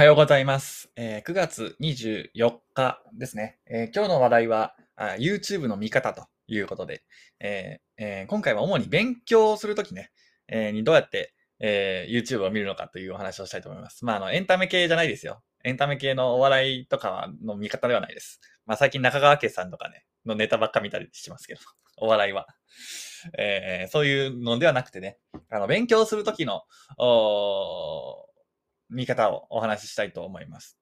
はようございます。えー9月24日ですね。えー今日の話題はあ YouTube の見方ということで、えーえ今回は主に勉強するときね、えにどうやって、え YouTube を見るのかというお話をしたいと思います。まあ、あの、エンタメ系じゃないですよ。エンタメ系のお笑いとかの見方ではないです。まあ、最近中川家さんとかね、のネタばっか見たりしますけど、お笑いは。えそういうのではなくてね、あの、勉強するときの、お見方をお話ししたいと思います。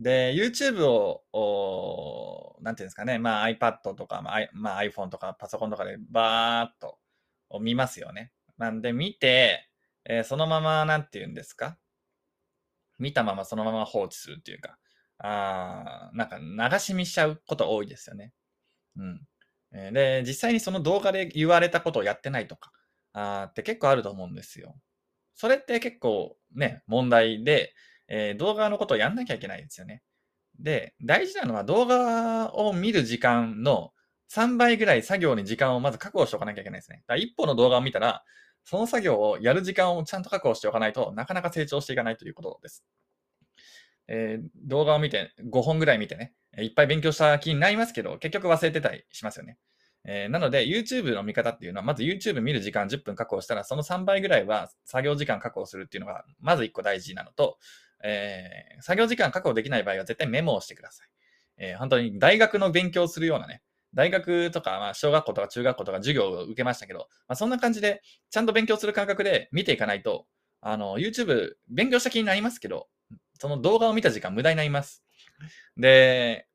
で、YouTube を、おなんていうんですかね、まあ iPad とか、まあ、I- まあ iPhone とかパソコンとかでバーっと見ますよね。なんで見て、えーそのまま、なんていうんですか見たままそのまま放置するっていうか、あなんか流し見しちゃうこと多いですよね。うん。で、実際にその動画で言われたことをやってないとか、あって結構あると思うんですよ。それって結構ね、問題で、えー動画のことをやんなきゃいけないですよね。で、大事なのは動画を見る時間の3倍ぐらい作業に時間をまず確保しておかなきゃいけないですね。だから一歩の動画を見たら、その作業をやる時間をちゃんと確保しておかないとなかなか成長していかないということです。えー動画を見て、5本ぐらい見てね、いっぱい勉強した気になりますけど、結局忘れてたりしますよね。えーなので、YouTube の見方っていうのは、まず YouTube 見る時間10分確保したら、その3倍ぐらいは作業時間確保するっていうのが、まず1個大事なのと、えー作業時間確保できない場合は絶対メモをしてください。えー本当に大学の勉強するようなね、大学とか、まあ、小学校とか中学校とか授業を受けましたけど、まあ、そんな感じで、ちゃんと勉強する感覚で見ていかないと、あの、YouTube、勉強した気になりますけど、その動画を見た時間無駄になります。で、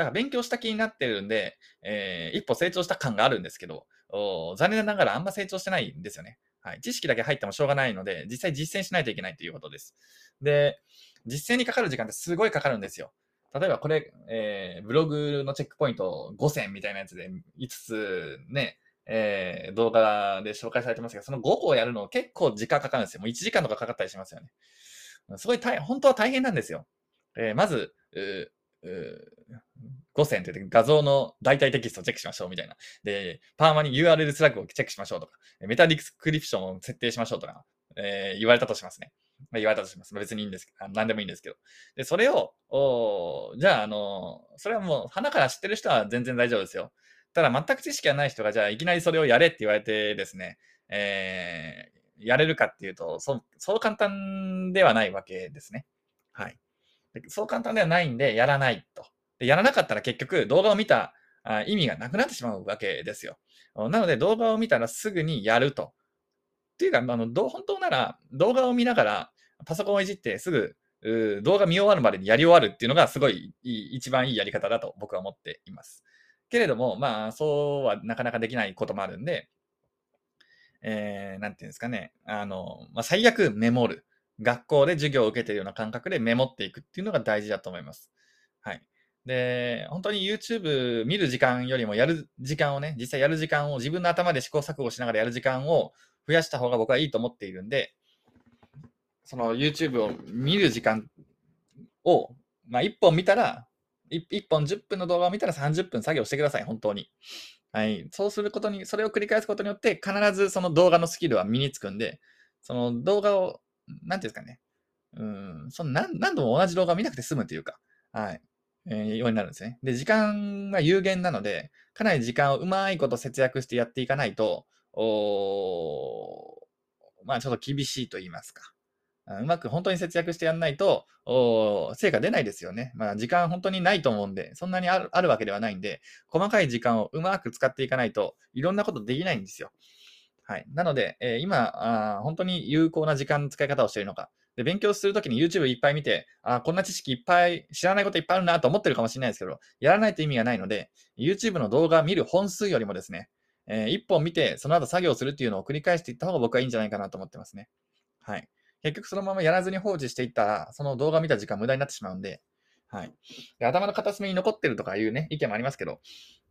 なんか勉強した気になってるんで、えー一歩成長した感があるんですけど、残念ながらあんま成長してないんですよね。はい。知識だけ入ってもしょうがないので、実際実践しないといけないということです。で、実践にかかる時間ってすごいかかるんですよ。例えばこれ、えーブログのチェックポイント5000みたいなやつで5つね、えー動画で紹介されてますけど、その5個をやるの結構時間かかるんですよ。もう1時間とかかかったりしますよね。すごい大本当は大変なんですよ。えーまず、5000って言って画像の代替テキストをチェックしましょうみたいな。で、パーマに URL スラッグをチェックしましょうとか、メタディスクリプションを設定しましょうとか、えー言われたとしますね。まあ、言われたとします。別にいいんですあ何でもいいんですけど。で、それを、おじゃあ、あのそれはもう、鼻から知ってる人は全然大丈夫ですよ。ただ、全く知識がない人が、じゃあ、いきなりそれをやれって言われてですね、えーやれるかっていうと、そう、そう簡単ではないわけですね。はい。そう簡単ではないんで、やらないと。でやらなかったら結局、動画を見た意味がなくなってしまうわけですよ。なので、動画を見たらすぐにやると。っていうか、あの、本当なら、動画を見ながら、パソコンをいじってすぐ、動画見終わるまでにやり終わるっていうのがすごいいい一番いいやり方だと僕は思っています。けれども、まあ、そうはなかなかできないこともあるんで、えー、なんていうんですかね、あの、まあ、最悪メモる。学校で授業を受けているような感覚でメモっていくっていうのが大事だと思います。はい。で、本当に YouTube 見る時間よりもやる時間をね、実際やる時間を自分の頭で試行錯誤しながらやる時間を増やした方が僕はいいと思っているんで、その YouTube を見る時間を、まあ、1本見たら、1, 本10分の動画を見たら30分作業してください、本当に。はい。そうすることに、それを繰り返すことによって、必ずその動画のスキルは身につくんで、その動画を、なんていうんですかね。うん、その何何度も同じ動画を見なくて済むというか、はい。えーようになるんですね。で、時間が有限なので、かなり時間をうまいこと節約してやっていかないと、おまあちょっと厳しいと言いますか。うまく本当に節約してやんないと、お成果出ないですよね。まあ時間本当にないと思うんで、そんなにあるあるわけではないんで、細かい時間をうまく使っていかないといろんなことできないんですよ。はい。なので、えー今あ、本当に有効な時間の使い方をしているのか。で、勉強するときに YouTube いっぱい見て、あこんな知識いっぱい、知らないこといっぱいあるなと思ってるかもしれないですけど、やらないと意味がないので、YouTube の動画見る本数よりもですね、え1本見て、その後作業するっていうのを繰り返していった方が僕はいいんじゃないかなと思ってますね。はい。結局そのままやらずに放置していったら、その動画見た時間無駄になってしまうんで、はい。で頭の片隅に残ってるとかいうね、意見もありますけど、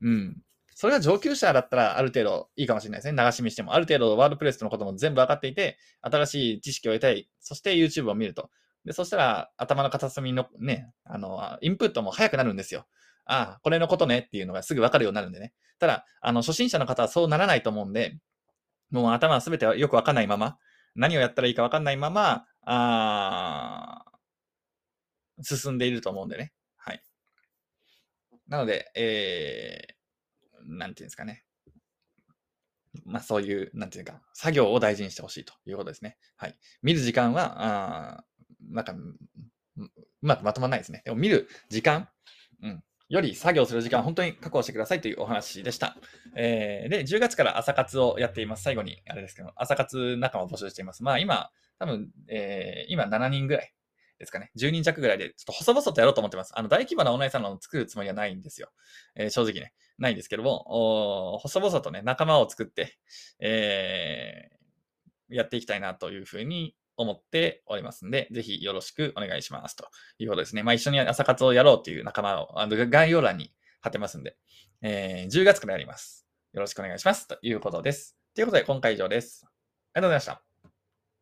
うん。それが上級者だったらある程度いいかもしれないですね。流し見しても。ある程度ワードプレスのことも全部分かっていて、新しい知識を得たい。そして YouTube を見ると。で、そしたら頭の片隅のね、あの、インプットも早くなるんですよ。ああ、これのことねっていうのがすぐ分かるようになるんでね。ただ、あの、初心者の方はそうならないと思うんで、もう頭は全てよく分かんないまま、何をやったらいいか分かんないまま、あ進んでいると思うんでね。はい。なので、えー、なんていうんですかね。まあそういう、なんていうか、作業を大事にしてほしいということですね。はい。見る時間は、あなんか、うまくまとまらないですね。でも見る時間、うん、より作業する時間本当に確保してくださいというお話でした。えー、で、10月から朝活をやっています。最後に、あれですけど、朝活仲間を募集しています。まあ今、多分、えー、今7人ぐらいですかね。10人弱ぐらいで、ちょっと細々とやろうと思ってます。あの、大規模なオンラインサロンを作るつもりはないんですよ。えー、正直ね。ないんですけども、お細々とね、仲間を作って、えー、やっていきたいなというふうに思っておりますんで、ぜひよろしくお願いしますということですね。まあ一緒に朝活をやろうという仲間をあの概要欄に貼ってますんで、えー、10月からやります。よろしくお願いしますということです。ということで今回以上です。ありがとうございました。